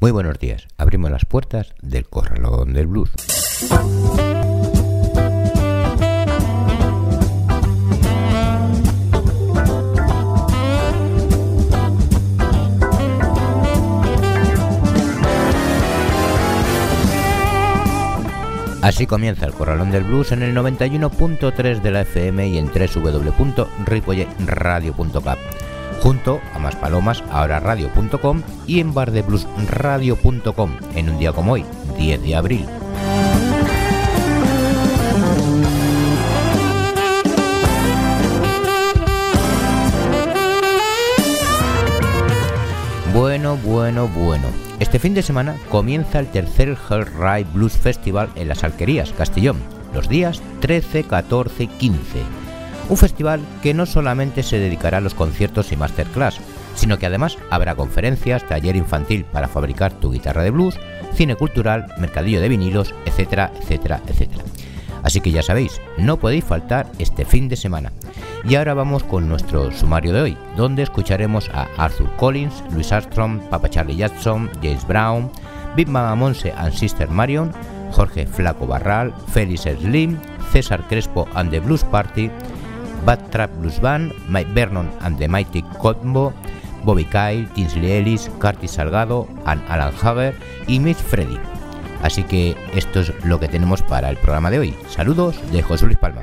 Muy buenos días. Abrimos las puertas del Corralón del Blues. Así comienza el Corralón del Blues en el 91.3 de la FM y en www.ripoyeradio.com junto a más palomas, ahora radio.com y en bardebluesradio.com en un día como hoy, 10 de abril. Bueno, bueno, bueno. Este fin de semana comienza el tercer Hell Ride Blues Festival en las Alquerías, Castellón, los días 13, 14 y 15 un festival que no solamente se dedicará a los conciertos y masterclass, sino que además habrá conferencias, taller infantil para fabricar tu guitarra de blues, cine cultural, mercadillo de vinilos, etcétera, etcétera, etcétera. Así que ya sabéis, no podéis faltar este fin de semana. Y ahora vamos con nuestro sumario de hoy, donde escucharemos a Arthur Collins, Louis Armstrong, Papa Charlie Jackson, James Brown, Big Mama Monse and Sister Marion, Jorge Flaco Barral, Félix Slim, César Crespo and the Blues Party, Bad Trap Blues Band, Mike Vernon and the Mighty Combo, Bobby Kyle, Tinsley Ellis, Curtis Salgado, and Alan Hager y Miss Freddy. Así que esto es lo que tenemos para el programa de hoy. Saludos de José Luis Palma.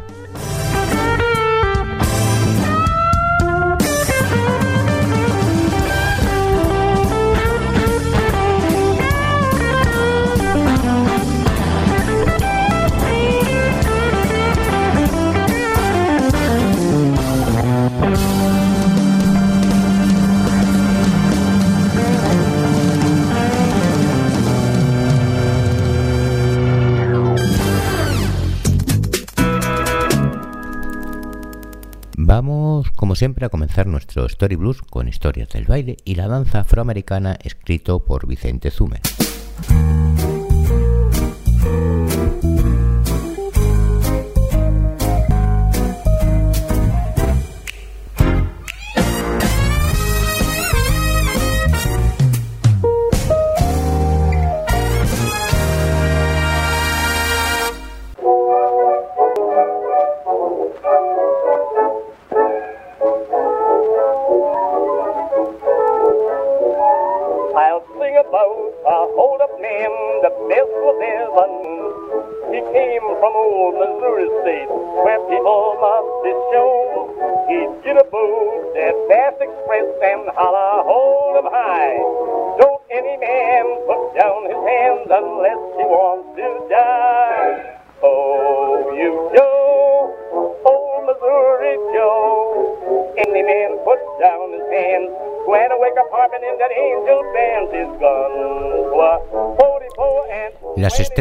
Siempre, a comenzar nuestro Story Blues con historias del baile y la danza afroamericana escrito por Vicente Zumer.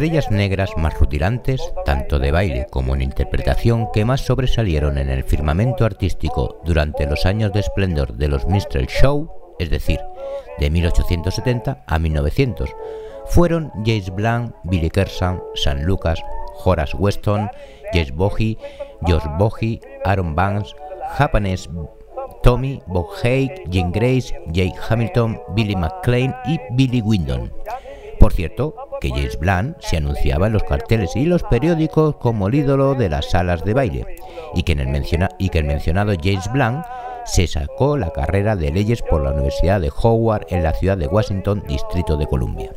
Estrellas negras más rutilantes, tanto de baile como en interpretación, que más sobresalieron en el firmamento artístico durante los años de esplendor de los Minstrel Show, es decir, de 1870 a 1900, fueron James Blunt, Billy Kersan, San Lucas, Horace Weston, Jess Bogie, George Bogie, Aaron Banks, Japanese Tommy, Bob Haig, Jim Grace, Jake Hamilton, Billy McLean y Billy Windon. Por cierto, que James Blunt se anunciaba en los carteles y los periódicos como el ídolo de las salas de baile, y que, en el, mencionado James Blunt se sacó la carrera de leyes por la Universidad de Howard en la ciudad de Washington, Distrito de Columbia.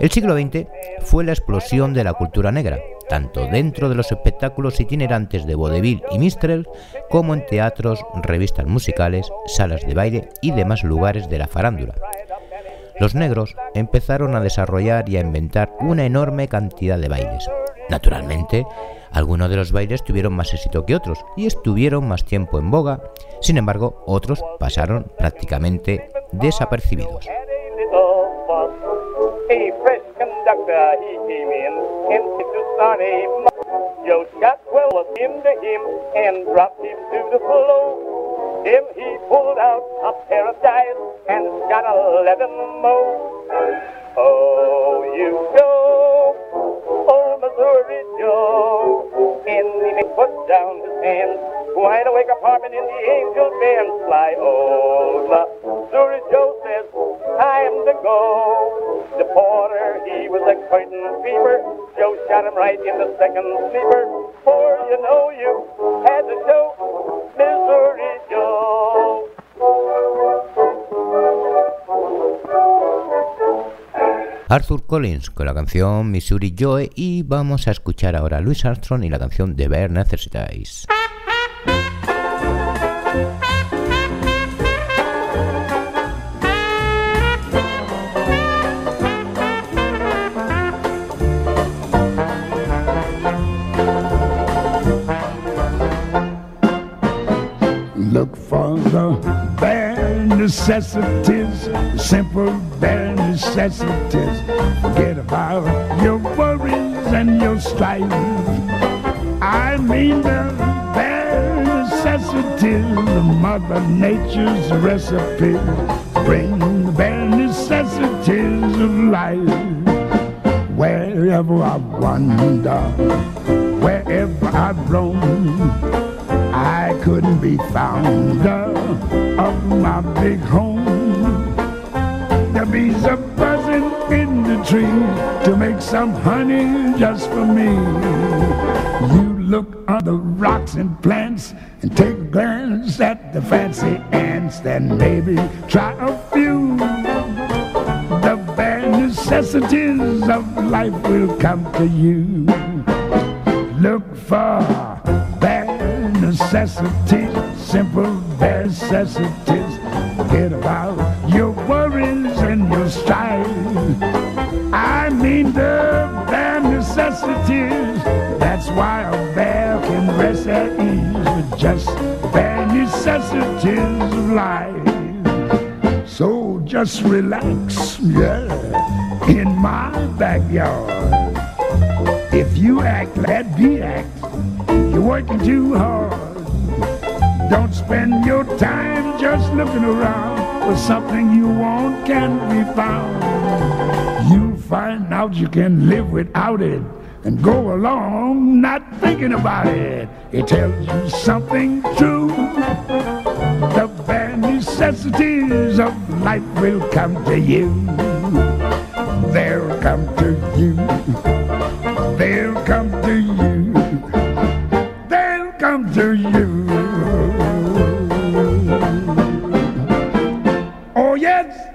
El siglo XX fue la explosión de la cultura negra, tanto dentro de los espectáculos itinerantes de vodevil y minstrel, como en teatros, revistas musicales, salas de baile y demás lugares de la farándula. Los negros empezaron a desarrollar y a inventar una enorme cantidad de bailes. Naturalmente, algunos de los bailes tuvieron más éxito que otros y estuvieron más tiempo en boga, sin embargo, otros pasaron prácticamente desapercibidos. Then he pulled out a pair of dice and got eleven more. Oh, you know, old oh, Missouri Joe, in the big put down his hands, wide awake apartment in the angel band, fly old Missouri Joe says, time to go. The porter, he was a curtain fever, Joe shot him right in the second sleeper, for you know you had to show Missouri Joe. Arthur Collins con la canción Missouri Joe y vamos a escuchar ahora a Louis Armstrong y la canción The Bear Necessities. Look for the necessities, simple bare necessities. Forget about your worries and your strife. I mean the bare necessities, Mother Nature's recipe. Bring the bare necessities of life. Wherever I wander, wherever I roam. Couldn't be found of my big home. The bees are buzzing in the tree to make some honey just for me. You look on the rocks and plants and take a glance at the fancy ants, then maybe try a few. The bare necessities of life will come to you. Necessities, simple necessities. Forget about your worries and your strife. I mean the bare necessities. That's why a bear can rest at ease with just bare necessities of life. So just relax, yeah, in my backyard. If you act, let be act. You're working too hard. Don't spend your time just looking around for something you want can be found. You find out you can live without it and go along not thinking about it. It tells you something true. The bare necessities of life will come to you. They'll come to you. They'll come to you. They'll come to you.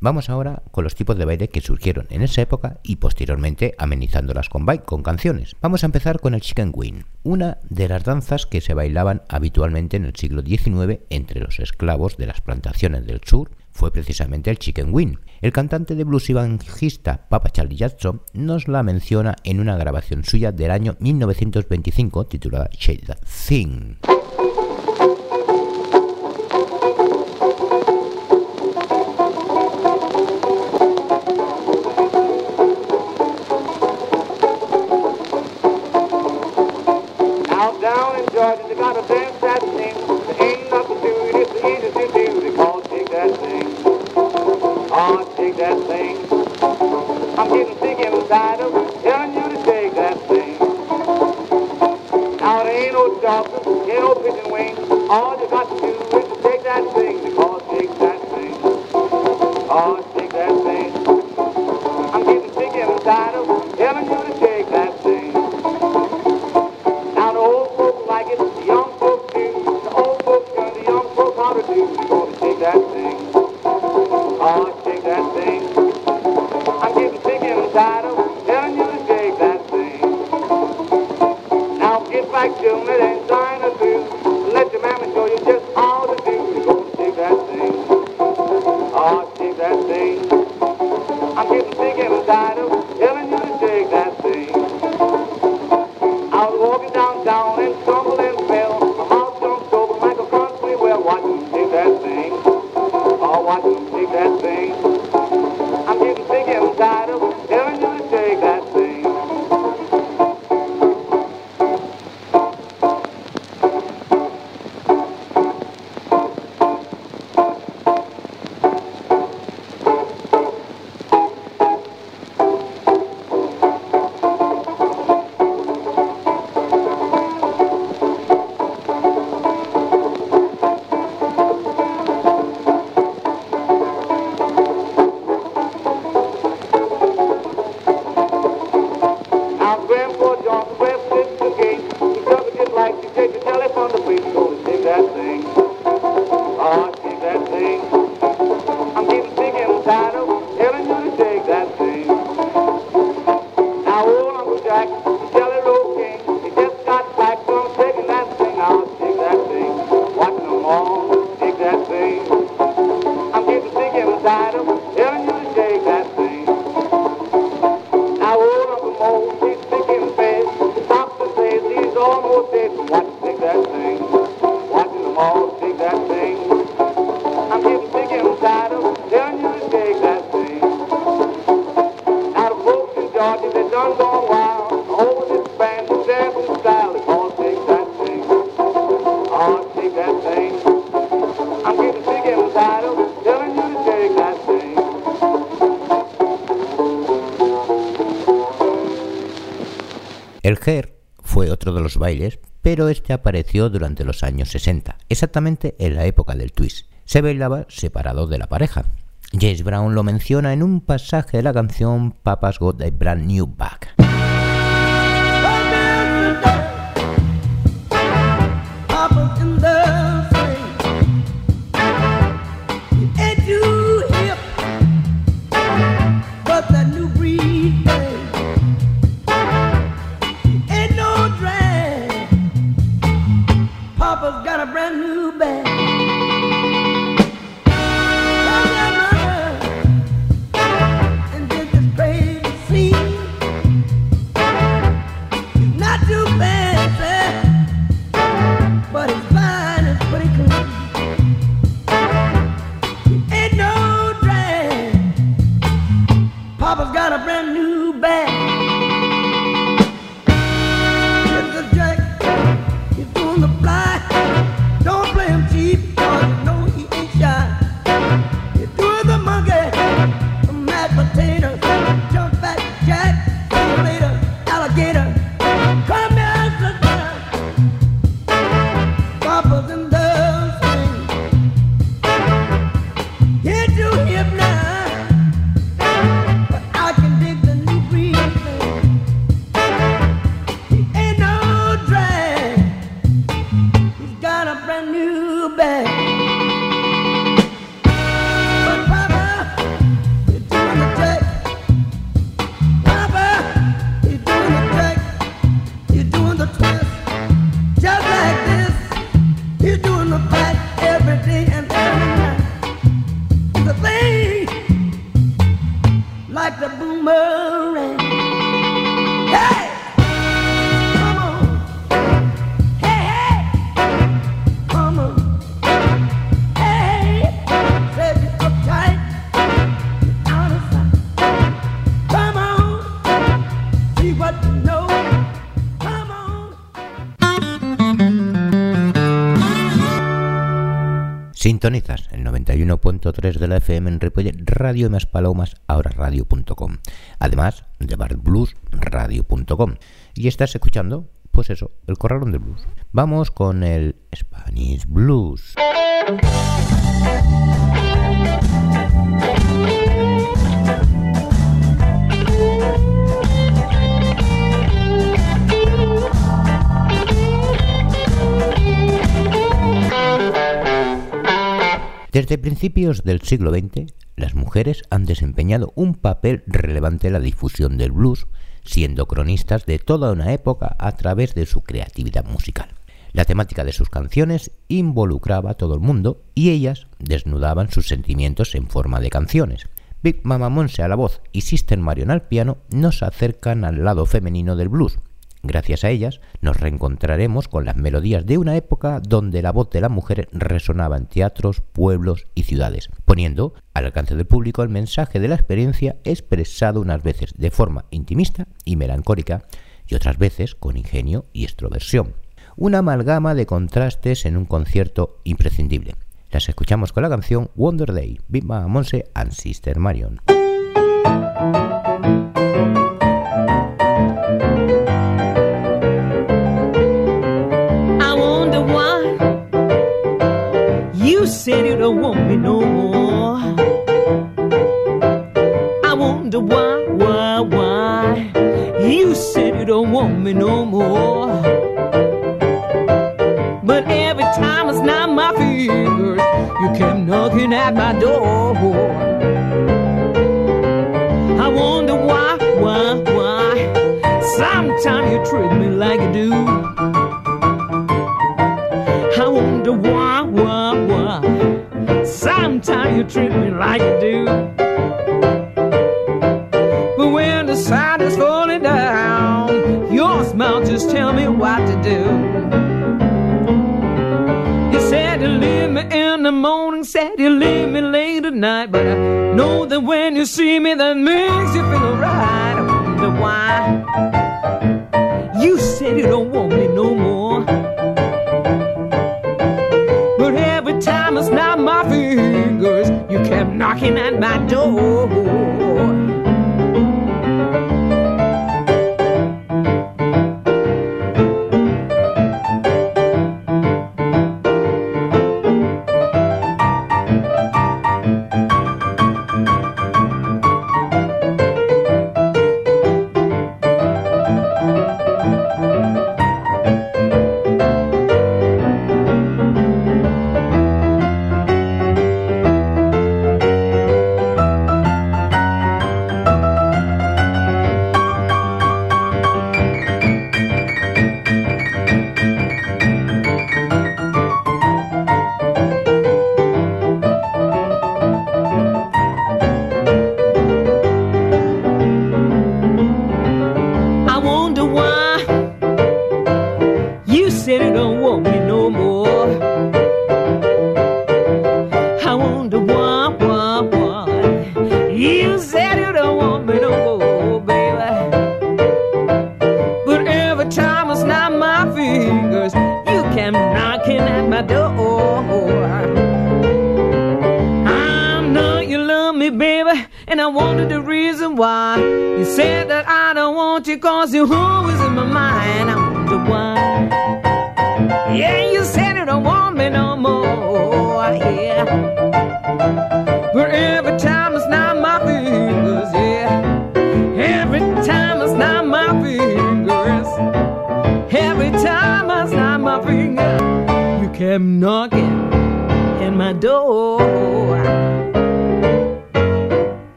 Vamos ahora con los tipos de baile que surgieron en esa época y posteriormente amenizándolas con, con canciones. Vamos a empezar con el chicken wing, una de las danzas que se bailaban habitualmente en el siglo XIX entre los esclavos de las plantaciones del sur fue precisamente el chicken wing. El cantante de blues y bajista Papa Charlie Jackson nos la menciona en una grabación suya del año 1925 titulada Shade I'm getting sick inside of telling you to take that thing. Now there ain't no doctor, ain't no pigeon wing. All you got bailes, pero este apareció durante los años 60, exactamente en la época del twist. Se bailaba separado de la pareja. James Brown lo menciona en un pasaje de la canción Papa's Got a Brand New Bag. You Sintonizas el 91.3 de la FM en Ripollet, Radio Más Palomas, ahora radio.com. Además de bluesradio.com. Y estás escuchando, pues eso, el corralón del blues. Vamos con el Spanish Blues. Desde principios del siglo XX, las mujeres han desempeñado un papel relevante en la difusión del blues, siendo cronistas de toda una época a través de su creatividad musical. La temática de sus canciones involucraba a todo el mundo y ellas desnudaban sus sentimientos en forma de canciones. Big Mama Monse a la voz y Sister Marion al piano nos acercan al lado femenino del blues. Gracias a ellas nos reencontraremos con las melodías de una época donde la voz de la mujer resonaba en teatros, pueblos y ciudades, poniendo al alcance del público el mensaje de la experiencia expresado unas veces de forma intimista y melancólica y otras veces con ingenio y extroversión. Una amalgama de contrastes en un concierto imprescindible. Las escuchamos con la canción Wonder Day, Big Mama Monse and Sister Marion. You said you don't want me no more. I wonder why, why, why you said you don't want me no more. But every time I snap my fingers, you kept knocking at my door. I wonder why, why, why. Sometimes you treat me like you do. I wonder why, why, why. Sometimes you treat me like you do. But when the sun is falling down, your smile just tell me what to do. You said you leave me in the morning, said you leave me late at night, but I know that when you see me, that makes you feel right. I wonder why. You said you don't want me no more. Time I snap my fingers, you kept knocking at my door.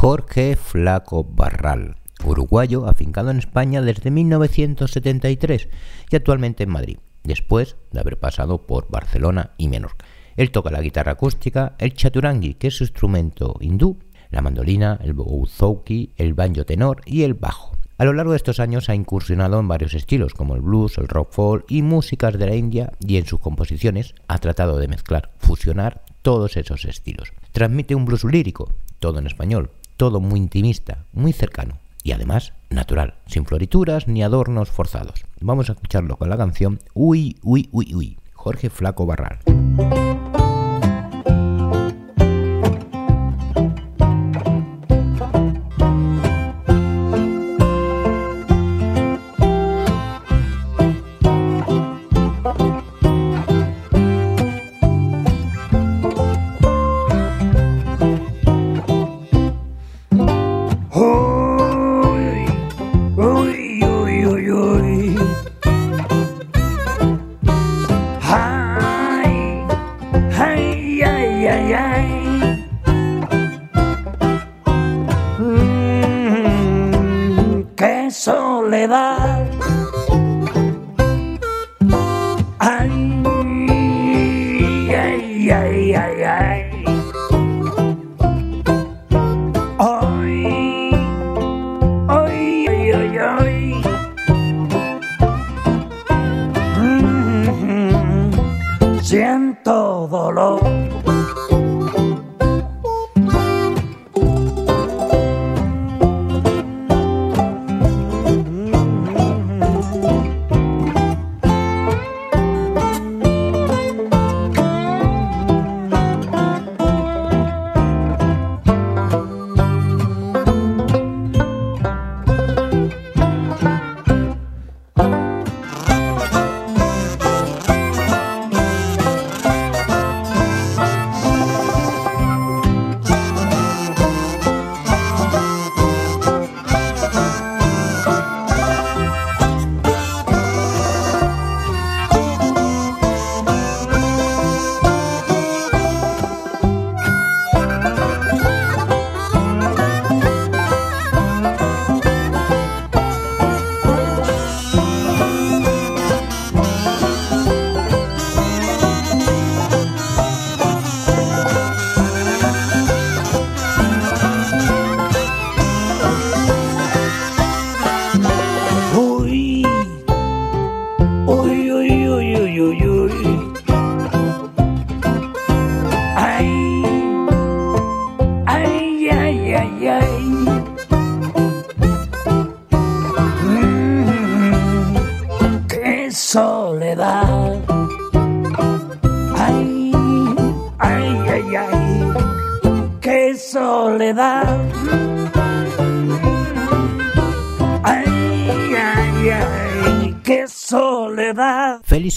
Jorge Flaco Barral, uruguayo afincado en España desde 1973 y actualmente en Madrid, después de haber pasado por Barcelona y Menorca. Él toca la guitarra acústica, el chaturangi, que es su instrumento hindú, la mandolina, el bouzouki, el banjo tenor y el bajo. A lo largo de estos años ha incursionado en varios estilos, como el blues, el rock folk y músicas de la India, y en sus composiciones ha tratado de mezclar, fusionar todos esos estilos. Transmite un blues lírico, todo en español, todo muy intimista, muy cercano y además natural, sin florituras ni adornos forzados. Vamos a escucharlo con la canción Uy, uy, uy, uy, Jorge Flaco Barral.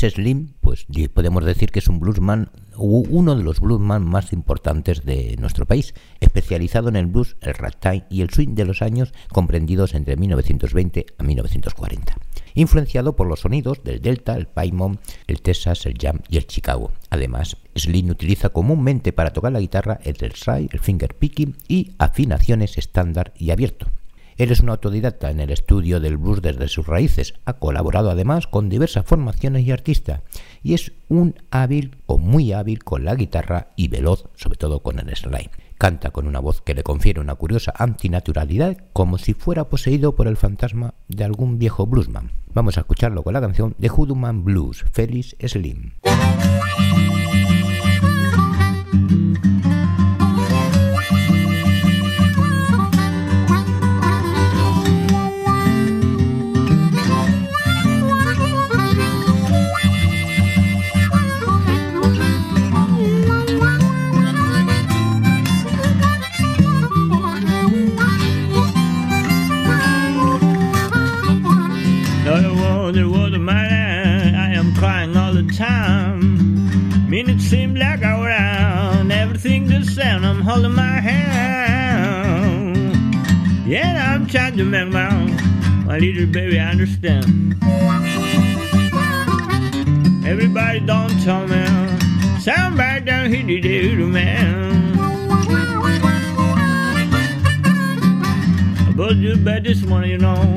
Slim, pues podemos decir que es un bluesman, uno de los bluesman más importantes de nuestro país, especializado en el blues, el ragtime y el swing de los años comprendidos entre 1920 a 1940. Influenciado por los sonidos del Delta, el Paimon, el Texas, el Jam y el Chicago. Además, Slim utiliza comúnmente para tocar la guitarra el slide, el finger picking y afinaciones estándar y abierto. Él es un autodidacta en el estudio del blues desde sus raíces. Ha colaborado además con diversas formaciones y artistas. Y es un hábil o muy hábil con la guitarra y veloz, sobre todo con el slide. Canta con una voz que le confiere una curiosa antinaturalidad, como si fuera poseído por el fantasma de algún viejo bluesman. Vamos a escucharlo con la canción de Hoodoo Man Blues, Felix Slim. Holding my hand. Yeah, I'm trying to make my, own. my little baby I understand. Everybody don't tell me, somebody down here did it, man. I bought you bed this morning, you know,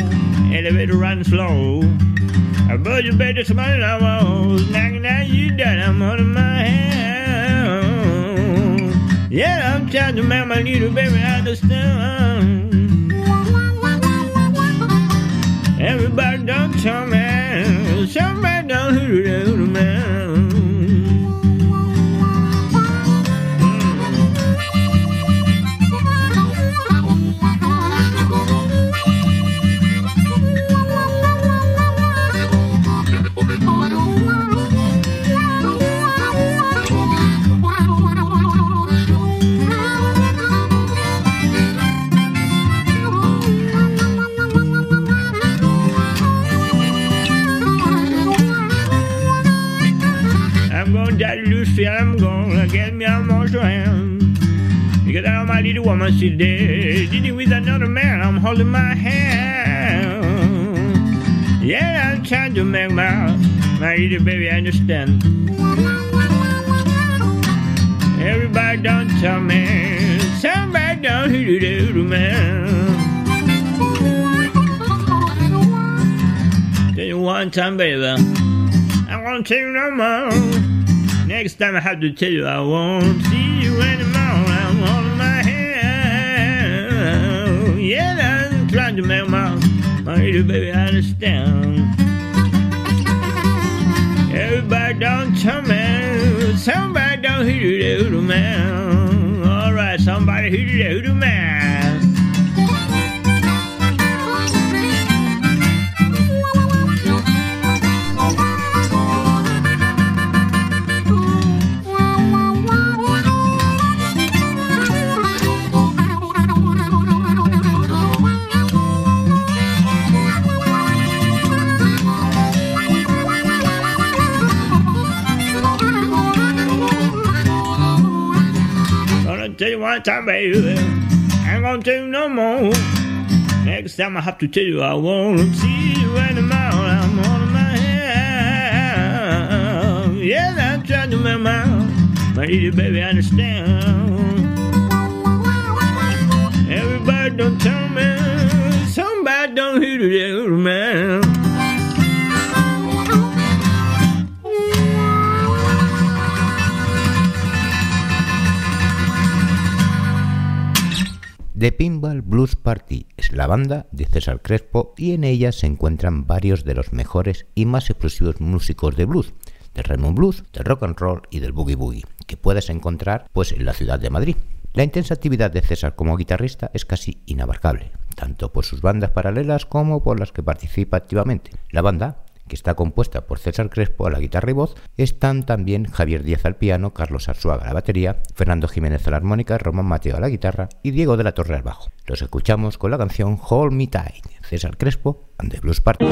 elevator running slow. I bought you bed this morning, I was knocking at you down, I'm holding my hand. Yeah, I'm trying to make my little baby understand. Everybody don't tell me, holding my hand. Yeah, I'm trying to make my, my little baby understand. Everybody don't tell me, somebody don't hear the little man. Tell you one time, baby. I won't tell you no more. Next time I have to tell you I won't see to make my, little baby understand. Everybody don't tell me, somebody don't hear the little man. Alright, somebody hear the little man. Tell you one time, baby. I ain't gonna tell you no more. Next time I have to tell you I won't see you anymore. I'm on my hand. Yeah, I'm trying to make my, my little baby I understand. Everybody don't tell me, somebody don't hear the man. The Pinball Blues Party es la banda de César Crespo y en ella se encuentran varios de los mejores y más exclusivos músicos de blues, del Raymond Blues, del rock and roll y del boogie boogie, que puedes encontrar pues en la ciudad de Madrid. La intensa actividad de César como guitarrista es casi inabarcable, tanto por sus bandas paralelas como por las que participa activamente. La banda que está compuesta por César Crespo a la guitarra y voz, están también Javier Díaz al piano, Carlos Arzuaga a la batería, Fernando Jiménez a la armónica, Román Mateo a la guitarra y Diego de la Torre al bajo. Los escuchamos con la canción Hold Me Tight, César Crespo and the Blues Party.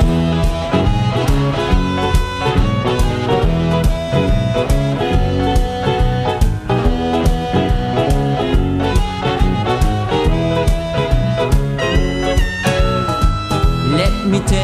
Let me tell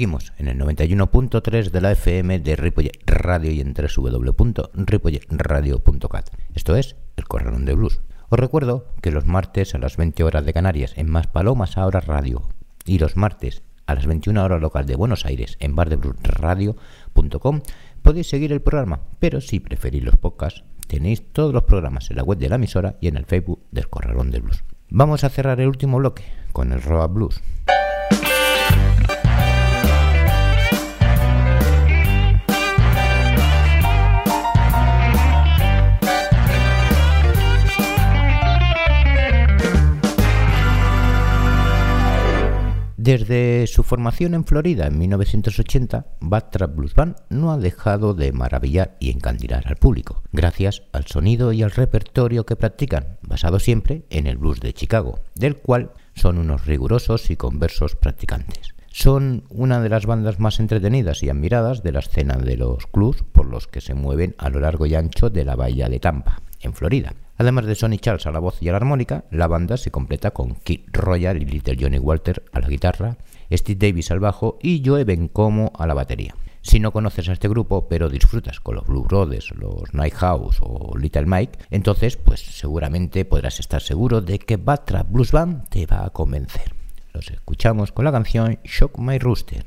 Seguimos en el 91.3 de la FM de Ripollet Radio y en www.ripolletradio.cat. Esto es El Corralón de Blues. Os recuerdo que los martes a las 20 horas de Canarias en Más Palomas Ahora Radio y los martes a las 21 horas local de Buenos Aires en bardebluesradio.com podéis seguir el programa, pero si preferís los podcasts tenéis todos los programas en la web de la emisora y en el Facebook del Corralón de Blues. Vamos a cerrar el último bloque con el Roa Blues. Desde su formación en Florida en 1980, Backtrack Blues Band no ha dejado de maravillar y encandilar al público, gracias al sonido y al repertorio que practican, basado siempre en el blues de Chicago, del cual son unos rigurosos y conversos practicantes. Son una de las bandas más entretenidas y admiradas de la escena de los clubs por los que se mueven a lo largo y ancho de la bahía de Tampa, en Florida. Además de Sonny Charles a la voz y a la armónica, la banda se completa con Kid Royal y Little Johnny Walter a la guitarra, Steve Davis al bajo y Joe Bencomo a la batería. Si no conoces a este grupo, pero disfrutas con los Blue Brothers, los Night House o Little Mike, entonces pues seguramente podrás estar seguro de que Batra Blues Band te va a convencer. Los escuchamos con la canción Shock My Rooster.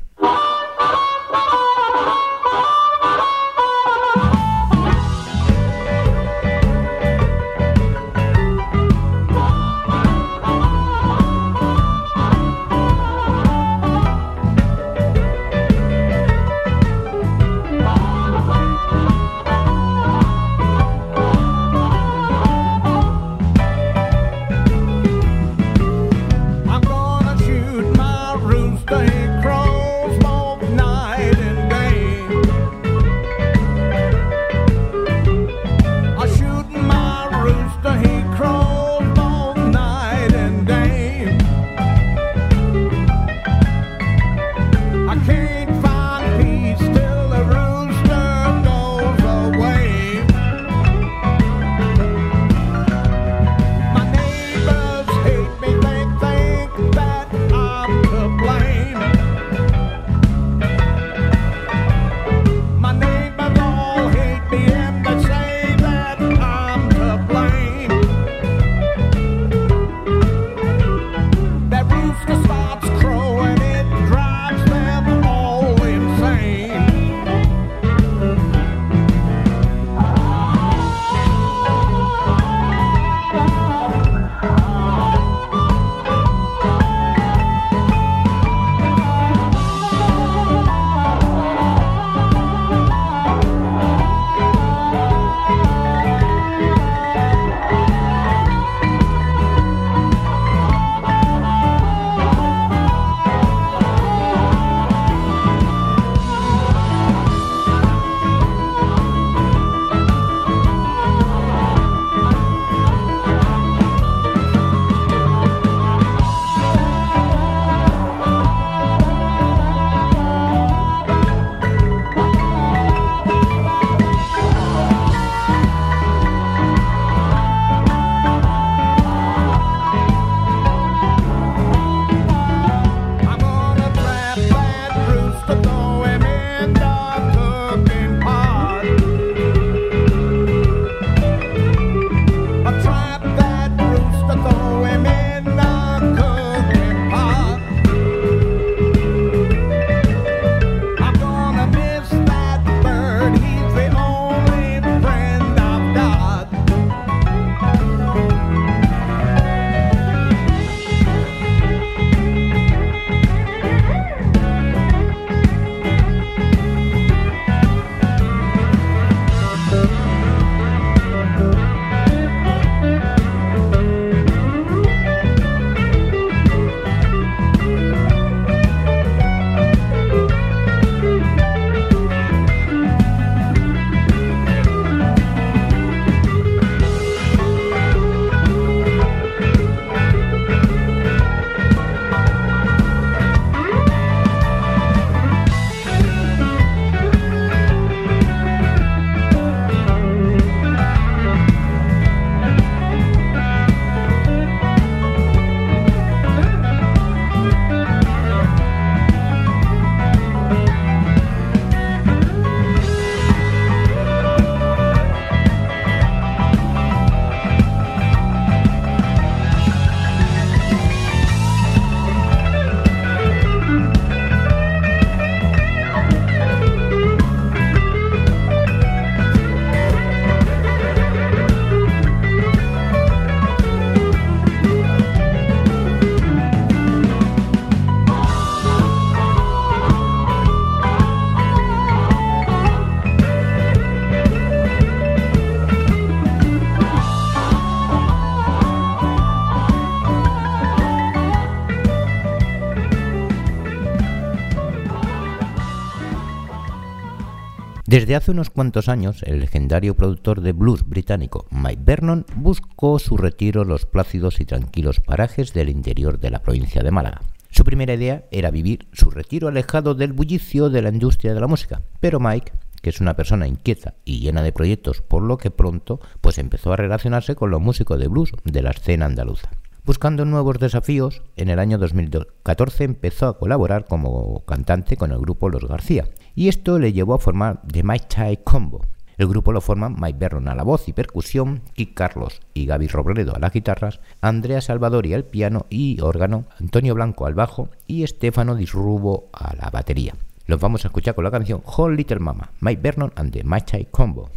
Desde hace unos cuantos años, el legendario productor de blues británico Mike Vernon buscó su retiro en los plácidos y tranquilos parajes del interior de la provincia de Málaga. Su primera idea era vivir su retiro alejado del bullicio de la industria de la música, pero Mike, que es una persona inquieta y llena de proyectos, por lo que pronto pues empezó a relacionarse con los músicos de blues de la escena andaluza. Buscando nuevos desafíos, en el año 2014 empezó a colaborar como cantante con el grupo Los García, y esto le llevó a formar The Mike Chai Combo. El grupo lo forman Mike Vernon a la voz y percusión, Kik Carlos y Gaby Robledo a las guitarras, Andrea Salvadori al piano y órgano, Antonio Blanco al bajo y Estefano Disrubo a la batería. Los vamos a escuchar con la canción Whole Little Mama, Mike Vernon and the Mike Chai Combo.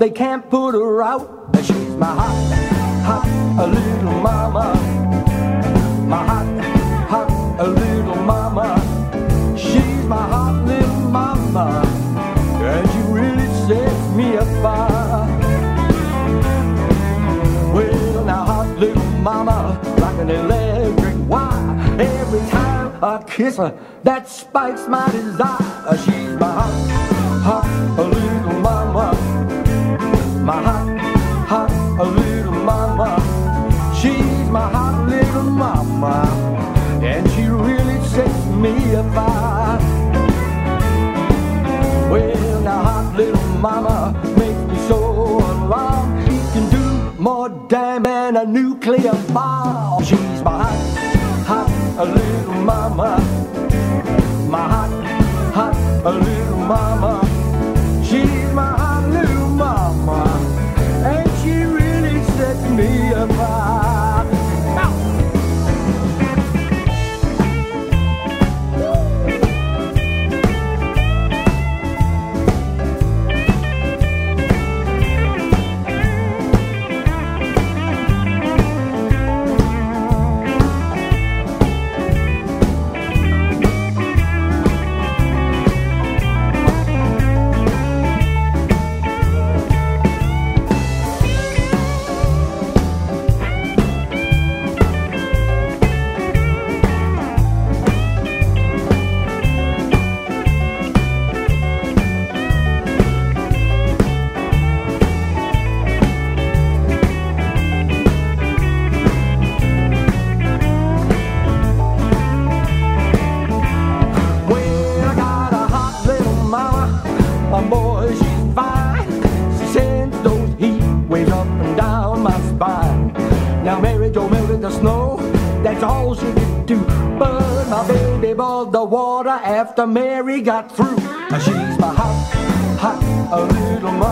They can't put her out. She's my hot, hot little mama. My hot, hot a little mama. She's my hot little mama. And she really sets me afire. Well, now hot little mama, like an electric wire. Every time I kiss her, that spikes my desire. She's my hot, hot little hot little mama. She's my hot little mama. And she really sets me afire. Well, now hot little mama makes me so alarmed. She can do more damn than a nuclear bomb. She's my hot, hot little mama. My hot, hot little mama. daughter after Mary got through. She's my hot, hot, a little mother.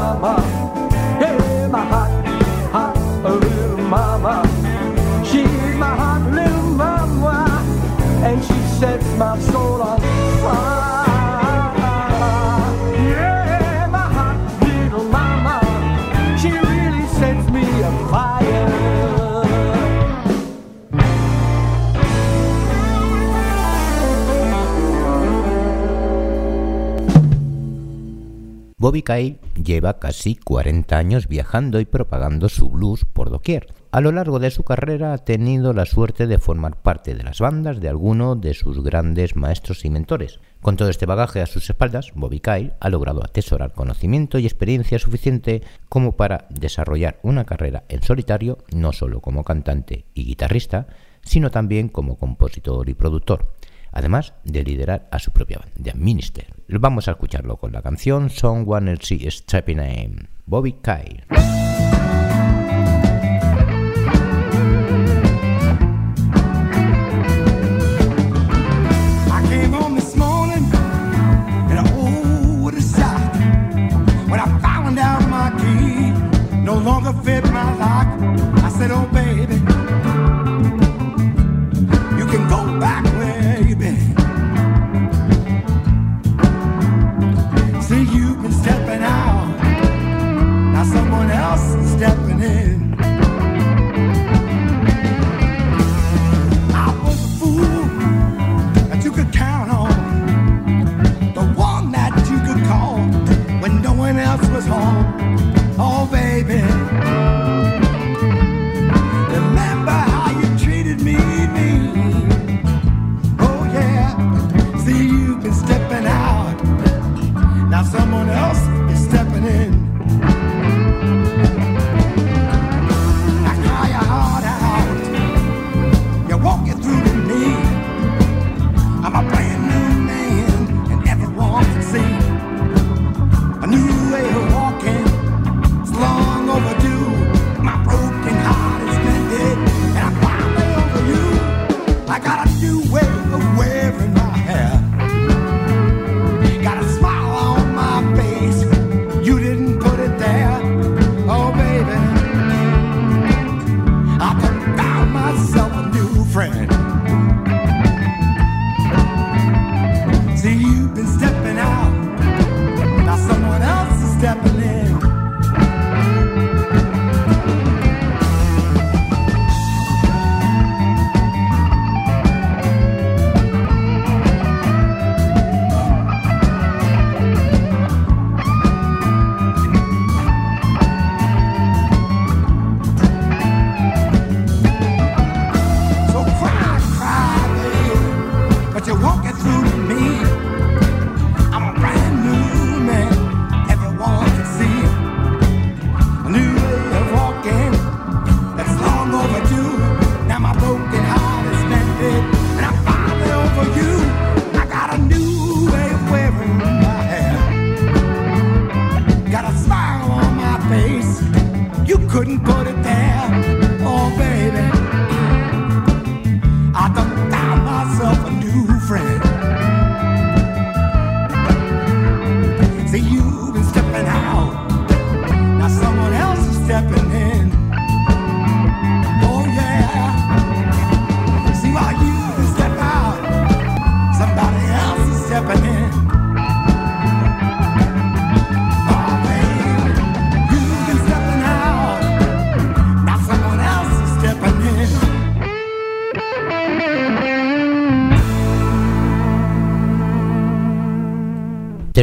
Bobby lleva casi 40 años viajando y propagando su blues por doquier. A lo largo de su carrera ha tenido la suerte de formar parte de las bandas de alguno de sus grandes maestros y mentores. Con todo este bagaje a sus espaldas, Bobby Kyle ha logrado atesorar conocimiento y experiencia suficiente como para desarrollar una carrera en solitario, no solo como cantante y guitarrista, sino también como compositor y productor además de liderar a su propia banda, Minister. Vamos a escucharlo con la canción Someone Else Is Stepping In, Bobby Kyle.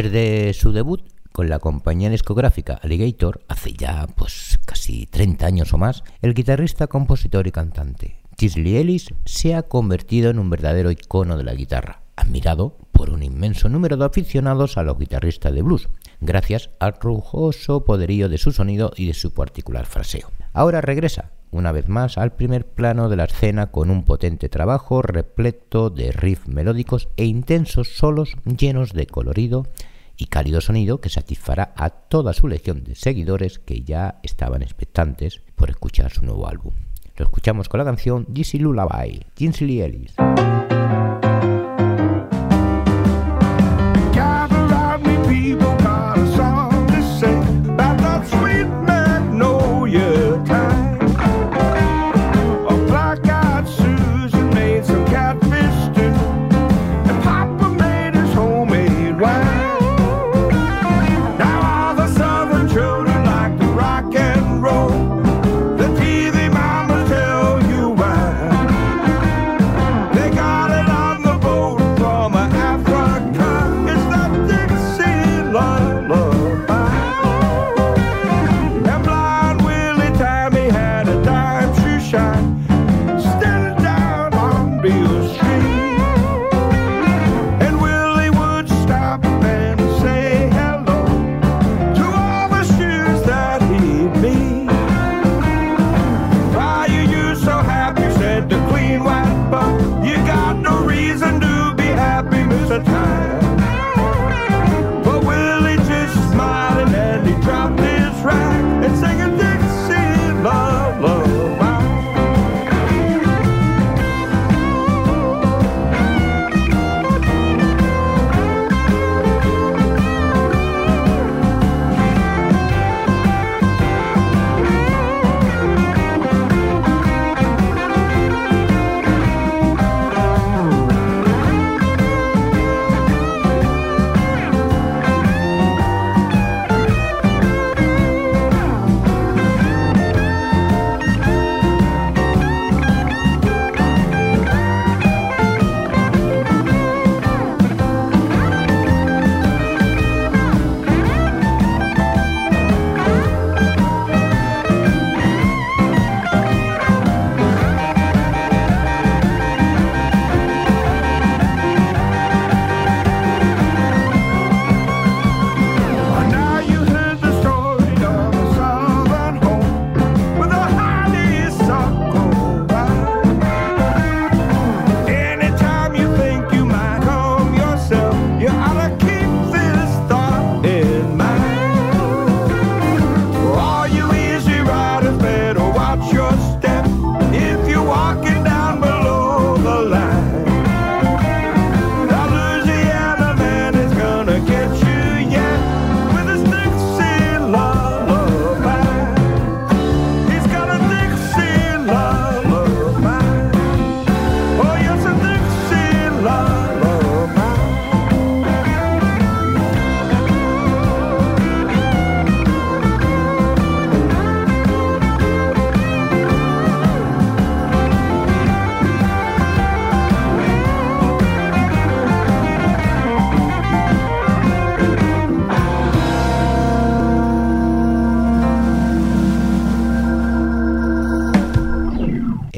Desde su debut con la compañía discográfica Alligator, hace ya pues casi 30 años o más, el guitarrista, compositor y cantante Chisley Ellis se ha convertido en un verdadero icono de la guitarra, admirado por un inmenso número de aficionados a los guitarristas de blues, gracias al rujoso poderío de su sonido y de su particular fraseo. Ahora regresa, una vez más, al primer plano de la escena con un potente trabajo repleto de riffs melódicos e intensos solos llenos de colorido y cálido sonido que satisfará a toda su legión de seguidores que ya estaban expectantes por escuchar su nuevo álbum. Lo escuchamos con la canción Dizzy Lullaby, Jinsley Ellis.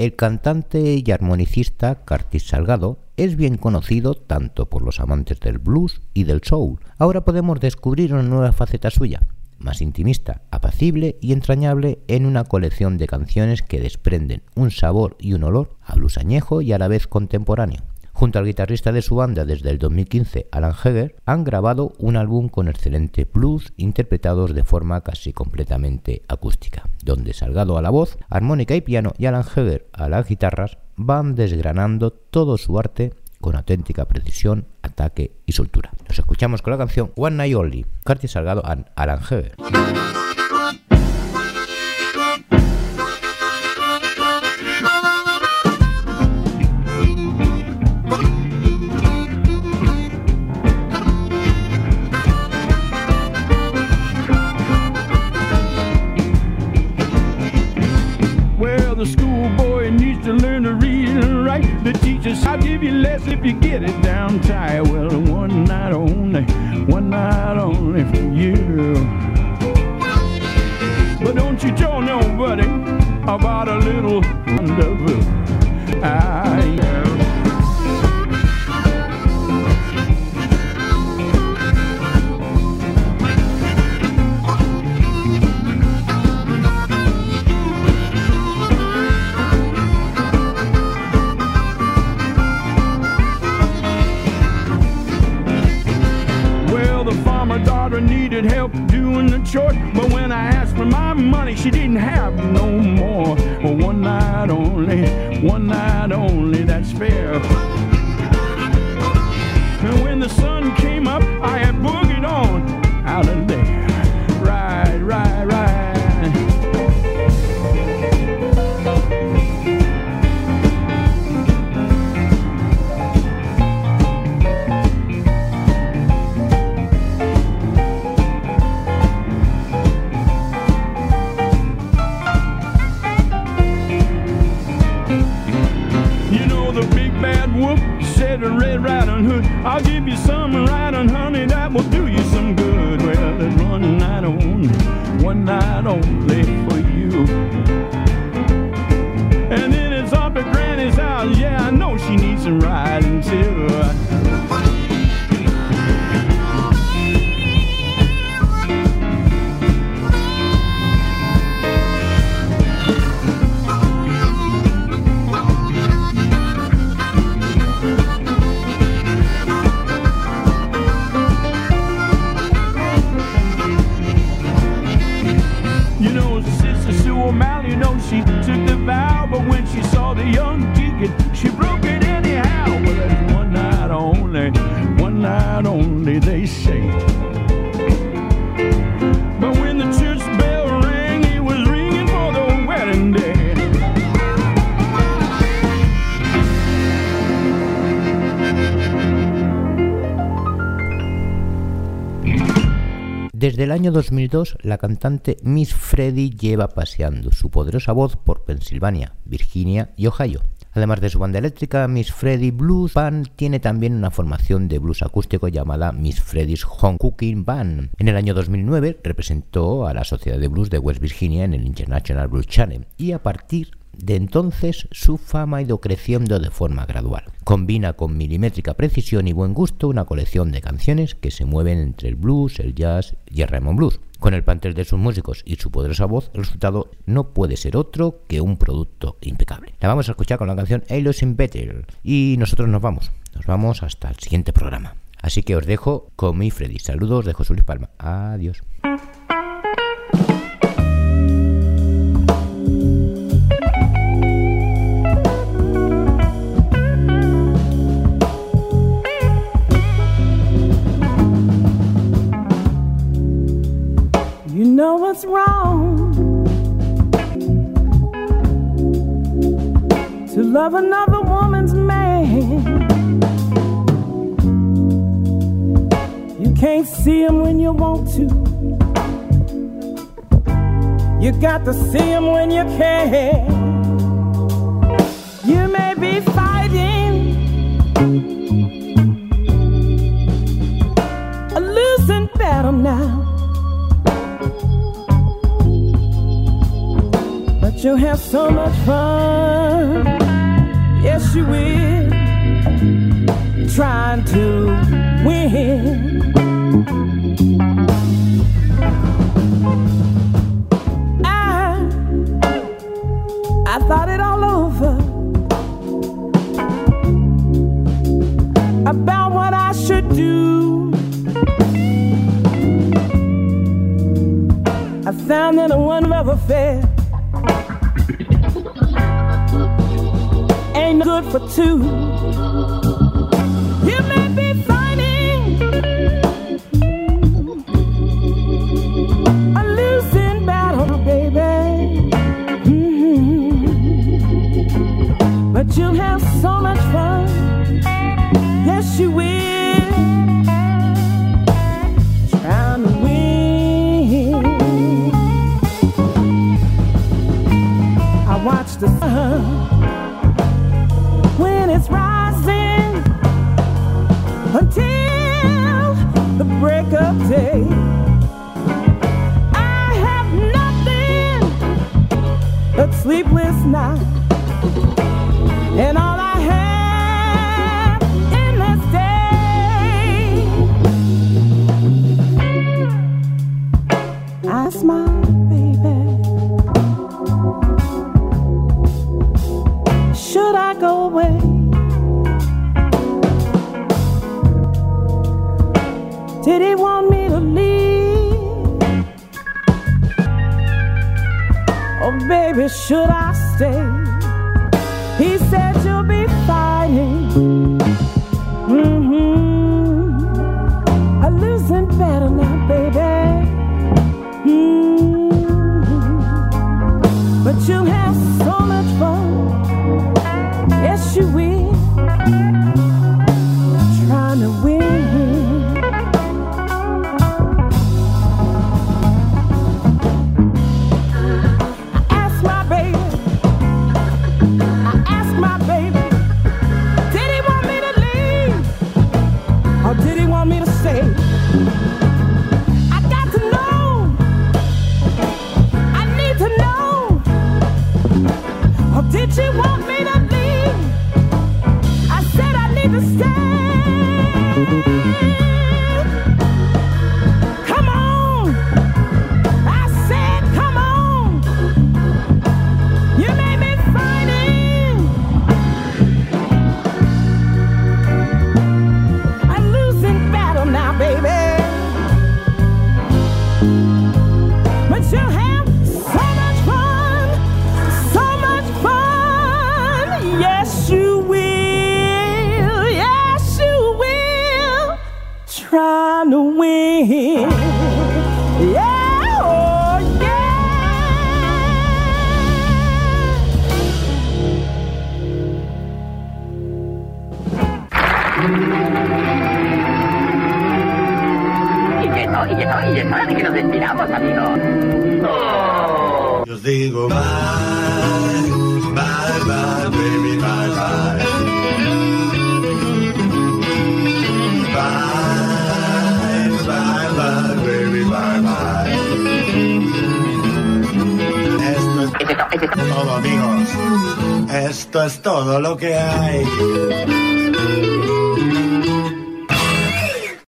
El cantante y armonicista Curtis Salgado es bien conocido tanto por los amantes del blues y del soul. Ahora podemos descubrir una nueva faceta suya, más intimista, apacible y entrañable en una colección de canciones que desprenden un sabor y un olor a blues añejo y a la vez contemporáneo. Junto al guitarrista de su banda desde el 2015, Alan Heger, han grabado un álbum con excelente blues interpretados de forma casi completamente acústica, donde Salgado a la voz, armónica y piano y Alan Heger a las guitarras van desgranando todo su arte con auténtica precisión, ataque y soltura. Nos escuchamos con la canción One Night Only, Salgado and Alan Heger. The schoolboy needs to learn to read and write. The teachers, I'll give you less if you get it down tight. Well, one night only, one night only for you. But don't you tell nobody about a little rendezvous. Ah, yeah. Daughter needed help doing the chores, but when I asked for my money, she didn't have no more. Well, one night only, one night año 2002, la cantante Miss Freddie lleva paseando su poderosa voz por Pensilvania, Virginia y Ohio. Además de su banda eléctrica, Miss Freddie Blues Band tiene también una formación de blues acústico llamada Miss Freddie's Home Cooking Band. En el año 2009 representó a la Sociedad de Blues de West Virginia en el International Blues Channel y a partir de entonces su fama ha ido creciendo de forma gradual. Combina con milimétrica precisión y buen gusto una colección de canciones que se mueven entre el blues, el jazz y el Raymond Blues. Con el plantel de sus músicos y su poderosa voz, el resultado no puede ser otro que un producto impecable. La vamos a escuchar con la canción Halos in Better y nosotros nos vamos. Nos vamos hasta el siguiente programa. Así que os dejo con mi Freddy. Saludos de José Luis Palma. Adiós. What's wrong to love another woman's man. You can't see him when you want to. You got to see him when you can. You may be fighting a losing battle now. You'll have so much fun. Yes, you will. Trying to win. I, I thought it all over about what I should do. I found that a one-love affair too. You may be finding a losing battle, baby. Mm-hmm. But you'll have so much fun. Yes, you will. the sun and it's rising until the break of day. I have nothing but sleepless nights.